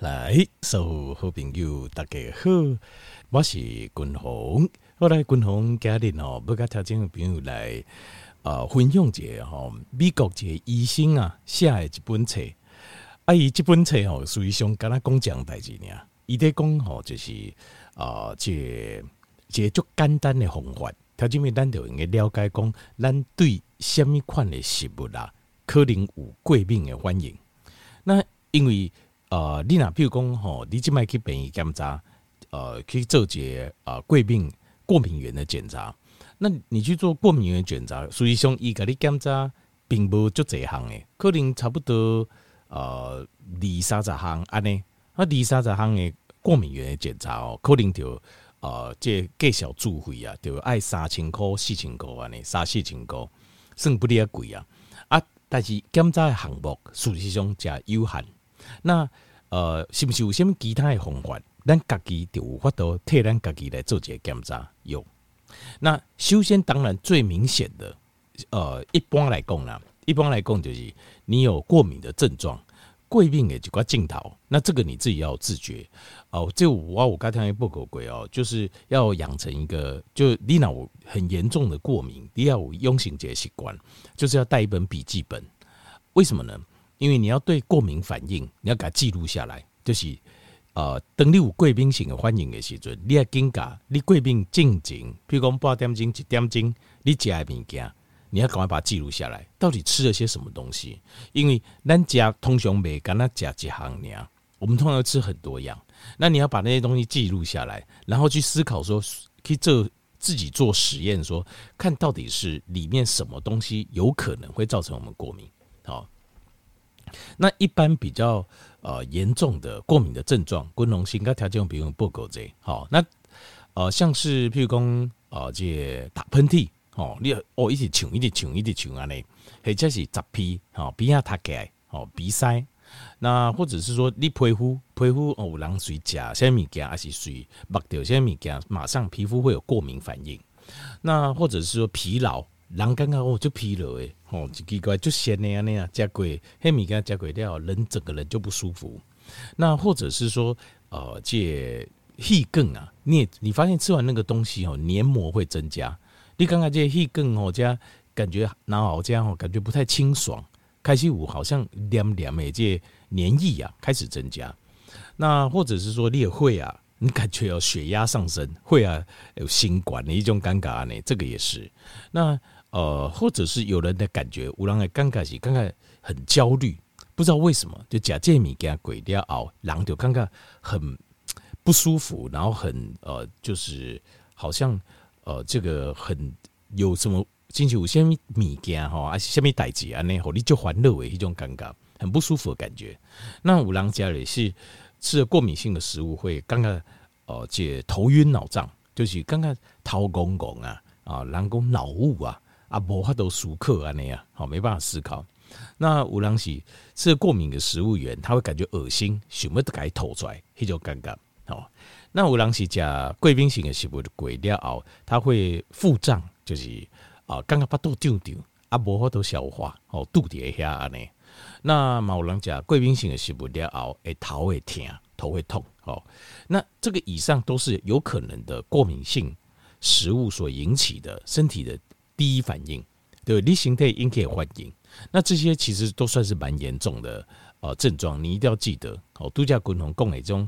来，所有好朋友大家好，我是君宏。后来君宏家里哦，不甲条件的朋友来啊、呃，分享一下。吼，美国一个医生啊写的一本册，啊，伊这本册吼，属于上跟他讲讲代志呢。伊在讲吼，就是啊，这这足简单的方法，条件面咱就应该了解讲，咱对什物款的食物啦，可能有过敏的反应。那因为呃，你若比如讲吼，你即摆去病院检查，呃，去做一个呃过敏过敏源的检查。那你去做过敏原检查，实际上伊甲你检查并无足侪项诶，可能差不多呃二三十项安尼。啊，二三十项诶过敏源的检查哦，可能就呃这介绍自费啊，就爱三千块四千块安尼，三四千块算不哩啊贵啊。啊，但是检查诶项目实际上诚有限。那呃，是不是有什么其他的方法？咱家己就有法度替咱家己来做一个检查。有。那首先，当然最明显的，呃，一般来讲啦，一般来讲就是你有过敏的症状，过敏的就个镜头。那这个你自己要自觉哦。这我我刚才报告过哦，就是要养成一个，就你那我很严重的过敏，你要有用心节习惯，就是要带一本笔记本。为什么呢？因为你要对过敏反应，你要给它记录下来，就是呃，当你有贵宾型的反应的时阵，你要紧讲，你贵宾进前，比如讲八点钟、一点钟，你食的物件，你要赶快把它记录下来，到底吃了些什么东西？因为咱家通常没跟他讲几行呢，我们通常吃很多样，那你要把那些东西记录下来，然后去思考说，可以做自己做实验，说看到底是里面什么东西有可能会造成我们过敏，好。那一般比较呃严重的过敏的症状，滚龙性跟条件比如报告这好，那呃像是譬如讲呃这打喷嚏哦，你哦一直呛一直呛一直呛安尼，或者是杂皮哦鼻啊塌开哦鼻塞，那或者是说你皮肤皮肤哦有人随食些物件还是随抹掉些物件，马上皮肤会有过敏反应，那或者是说疲劳。人感觉哦，就疲劳诶，哦，奇怪，就闲的呀那样，加贵，黑米加加贵掉，人整个人就不舒服。那或者是说，呃，这气更啊，你也你发现吃完那个东西哦，黏膜会增加。你刚刚这气更哦，加感觉然后这样哦，感觉不太清爽。开始五好像黏黏的这黏液啊开始增加。那或者是说你也会啊，你感觉有血压上升，会啊有心管的一种尴尬呢，这个也是。那呃，或者是有人的感觉，有人的尴尬是尴尬很焦虑，不知道为什么就假借米给他鬼掉熬，然后就尴尬很不舒服，然后很呃，就是好像呃，这个很有什么进去有些米件哈，啊，下面代志啊，那后你就还乐为一种尴尬，很不舒服的感觉。那有人家里是吃了过敏性的食物会尴尬呃，这头晕脑胀，就是尴尬头公公啊啊，人讲脑雾啊。啊，无法度熟客安尼啊，好没办法思考。那有人是吃过敏的食物源，他会感觉恶心，想要给吐出来，那种尴尬。好，那有人是食贵宾性的食物过了后，他会腹胀，就是啊，刚刚把肚丢丢，啊，无法度消化，哦，肚底一下安尼。那某人食贵宾性的食物了后，会头会痛，头会痛。哦，那这个以上都是有可能的过敏性食物所引起的身体的。第一反应，对，你身体应该反应，那这些其实都算是蛮严重的呃症状，你一定要记得哦。度假滚筒共那种，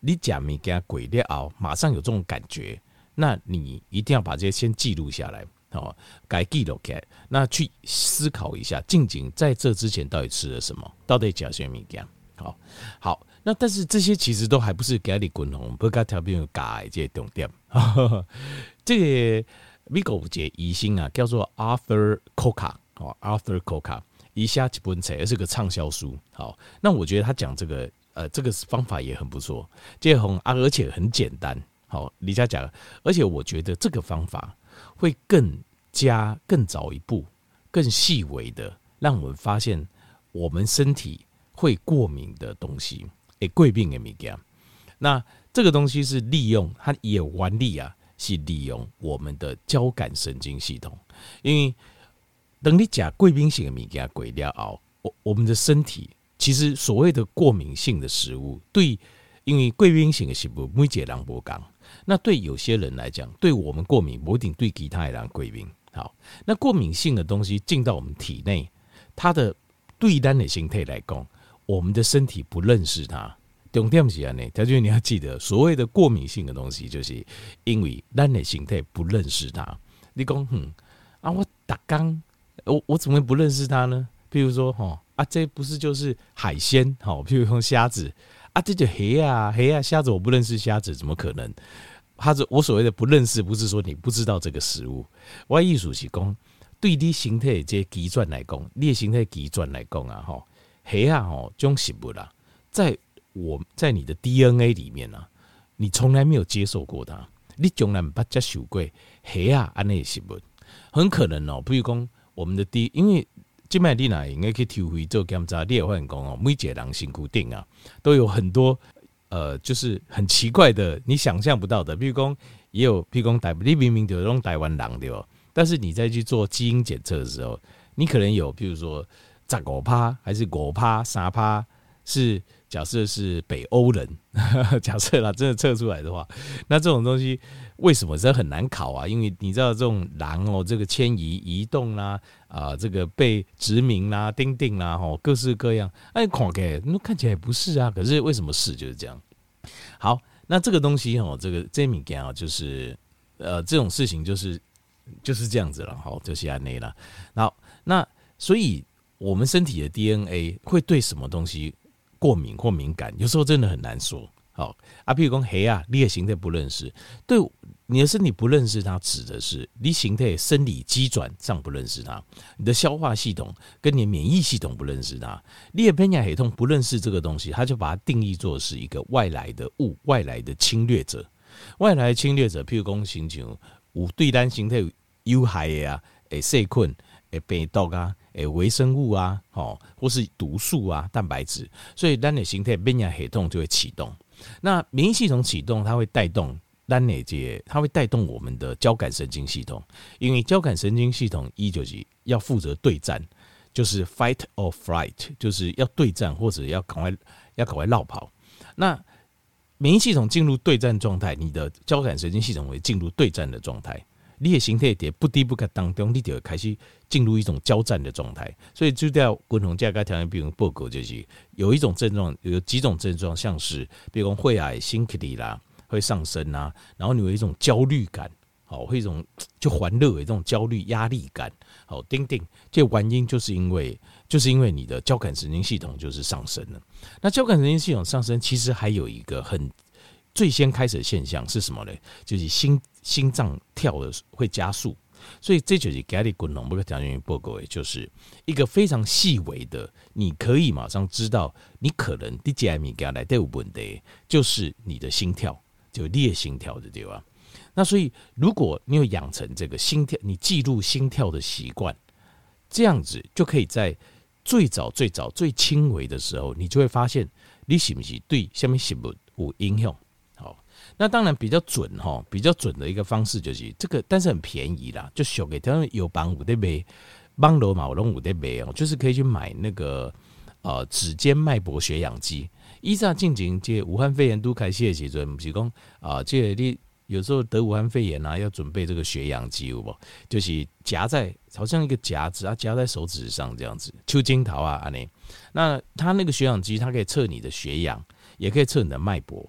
你假米给他鬼掉熬，马上有这种感觉，那你一定要把这些先记录下来哦，该记录起来，那去思考一下，静静在这之前到底吃了什么，到底加些米羹，好，好，那但是这些其实都还不是给你滚红，不该调变改这些重点，这个。美国有一个医生啊，叫做 Arthur Koka 哦，Arthur Koka，以下几本册，是个畅销书。好，那我觉得他讲这个呃，这个方法也很不错，这很啊，而且很简单。好，李佳讲，而且我觉得这个方法会更加更早一步，更细微的让我们发现我们身体会过敏的东西，诶，过敏的物件。那这个东西是利用它也有原理啊。是利用我们的交感神经系统，因为等你讲贵宾型的物件过了哦，我我们的身体其实所谓的过敏性的食物，对，因为贵宾型的食物每个人不一样，那对有些人来讲，对我们过敏不一定对其他人贵宾。好，那过敏性的东西进到我们体内，它的对单的形态来讲，我们的身体不认识它。重点是安尼，条件你要记得，所谓的过敏性的东西，就是因为咱的形态不认识它。你讲，嗯啊，我打刚，我我怎么会不认识它呢？譬如说，哈啊，这不是就是海鲜？吼，譬如说虾子啊，这就虾啊虾啊虾子，我不认识虾子，怎么可能？他是我所谓的不认识，不是说你不知道这个食物。我意思是讲，对你形态这基转来讲，你的形态基转来讲啊，吼，虾啊，吼，种食物啦，在我在你的 DNA 里面啊，你从来没有接受过它，你从来不接受过虾啊，安内食物，很可能哦，比如讲我们的 D，因为金麦丽娜应该去体会做检查，你也会讲哦，每一个人身躯顶啊，都有很多。呃，就是很奇怪的，你想象不到的。譬如讲，也有譬如讲台，你明明就用台湾狼对吧？但是你再去做基因检测的时候，你可能有，譬如说，十五趴还是五趴、三趴，是假设是北欧人。假设啦，真的测出来的话，那这种东西为什么这很难考啊？因为你知道这种狼哦，这个迁移、移动啦，啊，这个被殖民啦、钉钉啦，吼，各式各样。哎，看起来那看起来不是啊，可是为什么是就是这样？好，那这个东西哦，这个这物件啊，就是呃，这种事情就是就是这样子了，好，就是安内了。好那所以我们身体的 DNA 会对什么东西过敏或敏感，有时候真的很难说。好，啊，譬如讲黑啊，你的形态不认识，对你的身体不认识它，指的是你形态生理机转上不认识它，你的消化系统跟你的免疫系统不认识它，你的免疫系统不认识这个东西，它就把它定义作是一个外来的物，外来的侵略者，外来侵略者，譬如讲形成有对单形态有害的啊，诶，细菌，诶，病毒啊，诶，微生物啊，好，或是毒素啊，蛋白质，所以单的形态免疫系统就会启动。那免疫系统启动，它会带动单哪节？它会带动我们的交感神经系统，因为交感神经系统一就是要负责对战，就是 fight or flight，就是要对战或者要赶快要赶快绕跑。那免疫系统进入对战状态，你的交感神经系统会进入对战的状态。你的形态点不低不可当中，你就会开始进入一种交战的状态。所以就叫共同价格条件，比如报告就是有一种症状，有几种症状，像是比如说会矮、心率啦，会上升啊，然后你有一种焦虑感，好，会一种就欢乐的这种焦虑、压力感，好，丁丁，这原因就是因为就是因为你的交感神经系统就是上升了。那交感神经系统上升，其实还有一个很。最先开始的现象是什么呢？就是心心脏跳的会加速，所以这就是压力滚龙不可条件报告，就是一个非常细微的，你可以马上知道你可能第几米给来都有问题，就是你的心跳就裂心跳的对吧？那所以如果你有养成这个心跳，你记录心跳的习惯，这样子就可以在最早最早最轻微的时候，你就会发现你是不是对下面食物有影响。那当然比较准哈，比较准的一个方式就是这个，但是很便宜啦，就小给他们有帮五的买，帮罗马龙五的买哦，就是可以去买那个呃指尖脉搏血氧机。依在进行这武汉肺炎都开始的时阵，不是讲啊，这你有时候得武汉肺炎啊，要准备这个血氧机有无？就是夹在好像一个夹子啊，夹在手指上这样子，秋金桃啊安尼。那它那个血氧机，它可以测你的血氧，也可以测你的脉搏。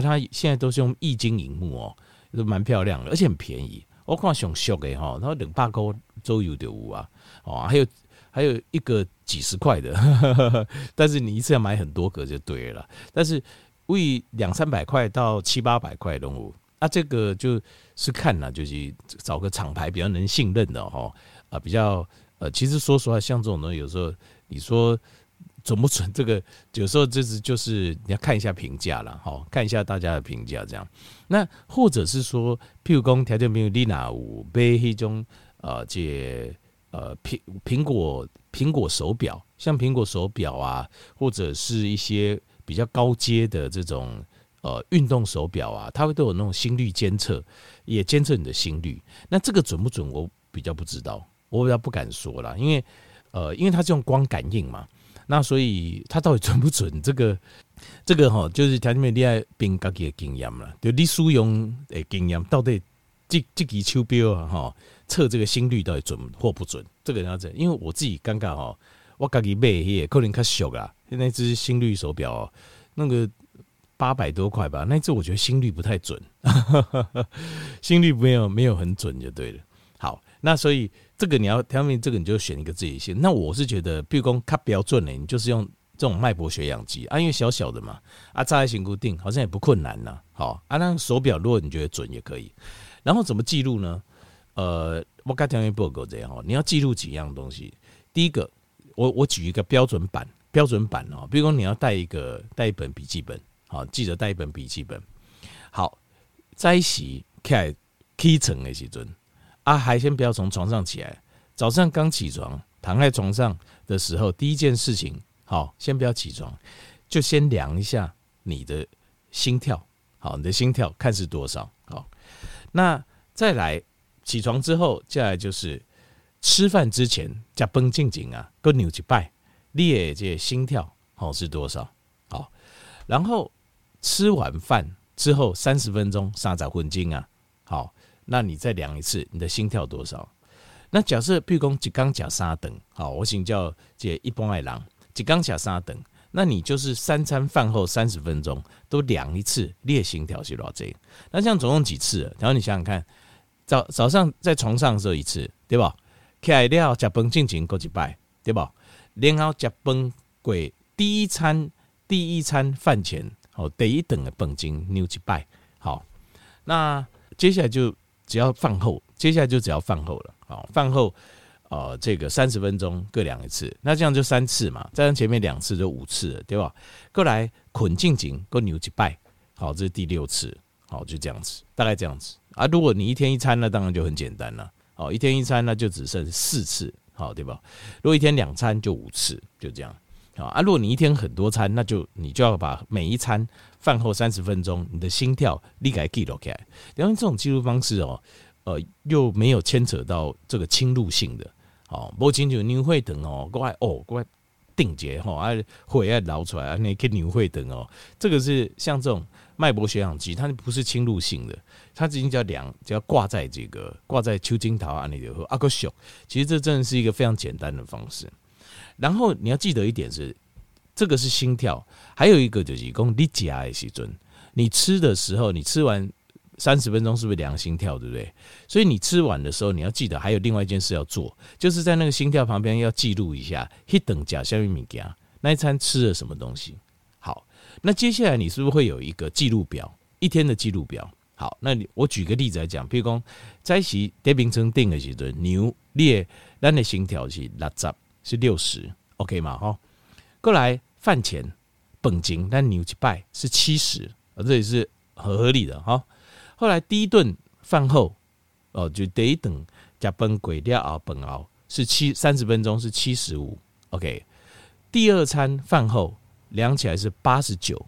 它现在都是用液晶萤幕哦，都蛮漂亮的，而且很便宜。我看上俗的哈，它两百块左右就有啊，哦，还有还有一个几十块的呵呵，但是你一次要买很多个就对了。但是为两三百块到七八百块都有，啊，这个就是看了，就是找个厂牌比较能信任的哈，啊，比较呃，其实说实话，像这种东西，有时候你说。准不准？这个有时候就是就是你要看一下评价了，哈，看一下大家的评价这样。那或者是说，譬如讲条件比如丽娜五杯一种呃，这呃苹苹果苹果手表，像苹果手表啊，或者是一些比较高阶的这种呃运动手表啊，它会都有那种心率监测，也监测你的心率。那这个准不准？我比较不知道，我比较不敢说啦，因为呃，因为它是用光感应嘛。那所以它到底准不准？这个这个哈，就是条件面厉害，凭自己的经验了。就你使用的经验，到底这这个手表啊哈，测这个心率到底准或不准？这个要怎？因为我自己尴尬哈，我自己买也可能较俗啊，那只心率手表哦那个八百多块吧，那只我觉得心率不太准，心率没有没有很准就对了。好，那所以这个你要条件这个你就选一个自己先。那我是觉得，比如说它标准的，你就是用这种脉搏血氧机啊，因为小小的嘛，啊，扎在型固定好像也不困难呐。好，啊，那手表如果你觉得准也可以。然后怎么记录呢？呃，我刚条件不够这样哦，你要记录几样东西。第一个，我我举一个标准版，标准版哦，比如说你要带一个带一本笔记本，好，记得带一本笔记本。好，在洗开起床的时阵。啊，还先不要从床上起来。早上刚起床，躺在床上的时候，第一件事情，好，先不要起床，就先量一下你的心跳，好，你的心跳看是多少，好。那再来起床之后，接下来就是吃饭之前，加绷静静啊，跟扭几拜，列这心跳好是多少，好。然后吃完饭之后三十分钟，三十分钟啊，好。那你再量一次，你的心跳多少？那假设譬如说一缸甲三等，好，我请教这一般爱郎一缸甲三等，那你就是三餐饭后三十分钟都量一次，列心跳是多少？那这样总共几次？然后你想想看，早早上在床上的时候一次，对吧？起来了吃饭进前过几拜，对吧？然后吃饭过第一餐第一餐饭前，好，第一等的饭前扭几拜，好，那接下来就。只要饭后，接下来就只要饭后了。好，饭后，呃，这个三十分钟各量一次，那这样就三次嘛。再上前面两次就五次了，对吧？过来捆静静，过扭几拜，好，这是第六次。好，就这样子，大概这样子啊。如果你一天一餐，那当然就很简单了。好，一天一餐，那就只剩四次，好，对吧？如果一天两餐，就五次，就这样。啊，如果你一天很多餐，那就你就要把每一餐饭后三十分钟，你的心跳立刻记录起来。然后这种记录方式哦，呃，又没有牵扯到这个侵入性的，哦，不清楚你会等哦，过来哦，过来定结哈，啊，会要捞出来啊，那个你会等哦，这个是像这种脉搏血氧机，它就不是侵入性的，它直接叫量，只要挂在这个挂在秋金桃啊那里头，阿个秀，其实这真的是一个非常简单的方式。然后你要记得一点是，这个是心跳，还有一个就是讲你吃的时阵，你吃的时候，你吃完三十分钟是不是量心跳，对不对？所以你吃完的时候，你要记得还有另外一件事要做，就是在那个心跳旁边要记录一下，一等加下面物件，那一餐吃了什么东西。好，那接下来你是不是会有一个记录表，一天的记录表？好，那你我举个例子来讲，譬如讲在起得名称定的时阵，牛列咱的心跳是六十。是六十，OK 吗？哈，过来饭前本金，但牛去拜是七十，啊，这也是很合理的哈。后来第一顿饭后，哦，就第一顿加崩鬼料熬本熬是七三十分钟是七十五，OK。第二餐饭后量起来是八十九，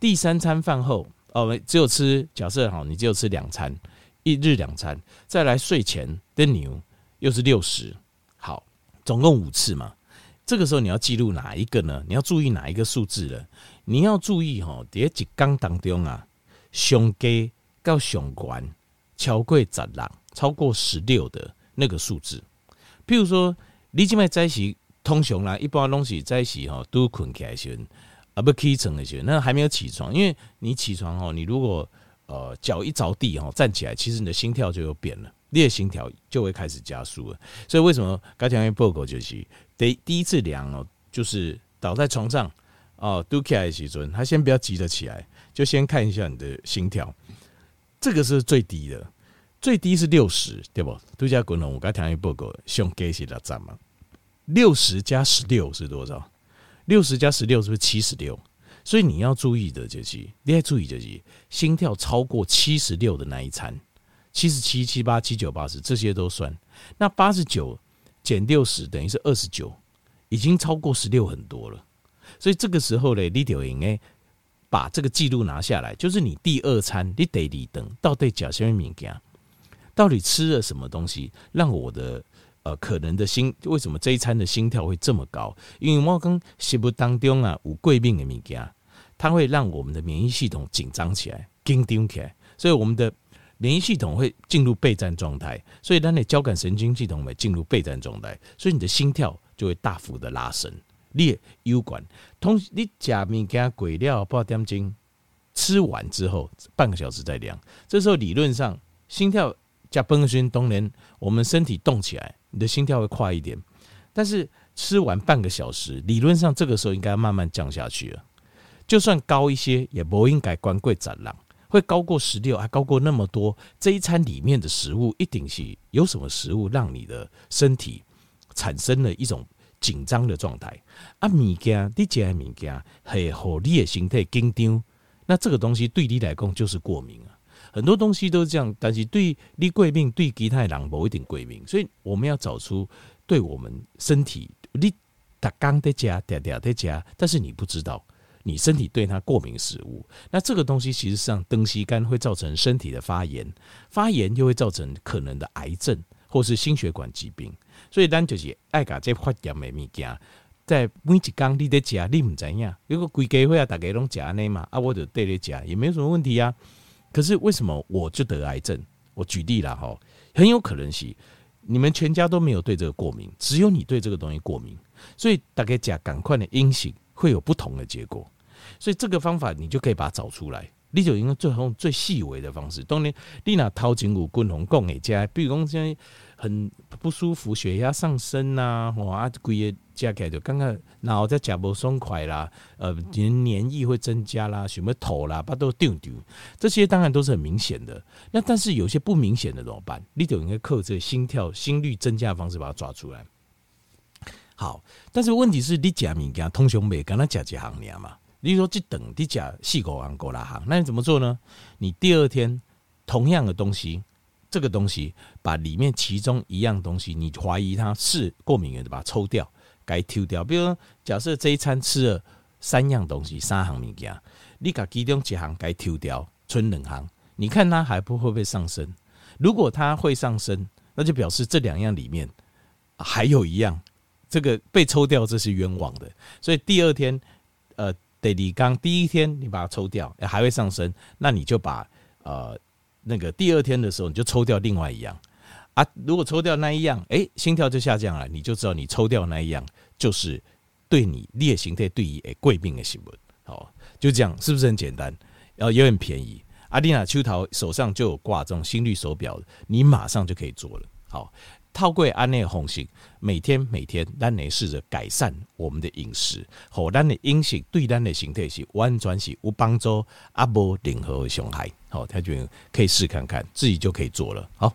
第三餐饭后哦，只有吃假设好，你只有吃两餐，一日两餐，再来睡前的牛又是六十。好总共五次嘛，这个时候你要记录哪一个呢？你要注意哪一个数字呢？你要注意哈，在一缸当中啊，上低到上悬超过十六，超过十六的那个数字。譬如说，你今麦在起通常啦，一般东西在起哈都困起来先，啊不起床的时候，那还没有起床，因为你起床哦，你如果呃脚一着地哈站起来，其实你的心跳就有变了。列心跳就会开始加速了，所以为什么刚才报告就是第第一次量哦，就是倒在床上哦，都起来的时阵，他先不要急着起来，就先看一下你的心跳，这个是最低的，最低是六十，对不？度假滚龙，我刚才报告胸给是哪站嘛？六十加十六是多少？六十加十六是不是七十六？所以你要注意的就是，你要注意就是心跳超过七十六的那一餐。七十七、七八、七九、八十，这些都算。那八十九减六十等于是二十九，已经超过十六很多了。所以这个时候呢，你就应该把这个记录拿下来，就是你第二餐你得你等到底吃什么东西，到底吃了什么东西，让我的呃可能的心，为什么这一餐的心跳会这么高？因为我跟食物当中啊有贵宾的物件，它会让我们的免疫系统紧张起来，紧张起来，所以我们的免疫系统会进入备战状态，所以当你交感神经系统会进入备战状态，所以你的心跳就会大幅的拉升。列有管，同时你吃物件过了半点钟，吃完之后半个小时再量，这时候理论上心跳加崩心当然，我们身体动起来，你的心跳会快一点。但是吃完半个小时，理论上这个时候应该慢慢降下去了。就算高一些，也不应该关贵斩浪，会高过十六，还高过那么多。这一餐里面的食物一定是有什么食物让你的身体产生了一种。紧张的状态啊，物件你食的物件会让你的身体紧张，那这个东西对你来讲就是过敏啊。很多东西都是这样，但是对你过敏，对其他人不一定过敏。所以我们要找出对我们身体，你打刚在加，嗲嗲在加，但是你不知道你身体对它过敏食物，那这个东西其实上东西肝会造成身体的发炎，发炎又会造成可能的癌症或是心血管疾病。所以咱就是爱搞这发炎的物件，在每一天你在食，你唔知影。如果规家伙啊，大家拢食安尼嘛，啊，我就对你食，也没有什么问题啊。可是为什么我就得癌症？我举例了哈，很有可能是你们全家都没有对这个过敏，只有你对这个东西过敏。所以大家讲赶快的阴性会有不同的结果。所以这个方法你就可以把它找出来。你就用最后最细微的方式，当然你拿头前有滚红讲诶，加比如讲现在。很不舒服，血压上升呐、啊，哇，规个加起来就刚刚然后再脚步松快啦，呃，黏黏液会增加啦，什么头啦，把都丢丢，这些当然都是很明显的。那但是有些不明显的怎么办？你就应该靠这个心跳、心率增加的方式把它抓出来。好，但是问题是你假物件通常没跟他讲几行年嘛？你说这等你假细狗行过来行，那你怎么做呢？你第二天同样的东西。这个东西，把里面其中一样东西，你怀疑它是过敏源的，把它抽掉，该抽掉。比如说，假设这一餐吃了三样东西，三行物件，你把其中几行该抽掉，存两行，你看它还不会不会上升？如果它会上升，那就表示这两样里面还有一样，这个被抽掉，这是冤枉的。所以第二天，呃，得你刚第一天你把它抽掉，还会上升，那你就把呃。那个第二天的时候，你就抽掉另外一样啊。如果抽掉那一样，哎、心跳就下降了，你就知道你抽掉那一样就是对你列形态对于诶贵病的新闻。好，就这样，是不是很简单？然后也很便宜。阿丽娜秋桃手上就有挂这种心率手表，你马上就可以做了。好。透过安内红心，每天每天，咱来试着改善我们的饮食，和咱的饮食对咱的身体是完全是有帮助，啊无任何的伤害。好，他就可以试看看，自己就可以做了。好。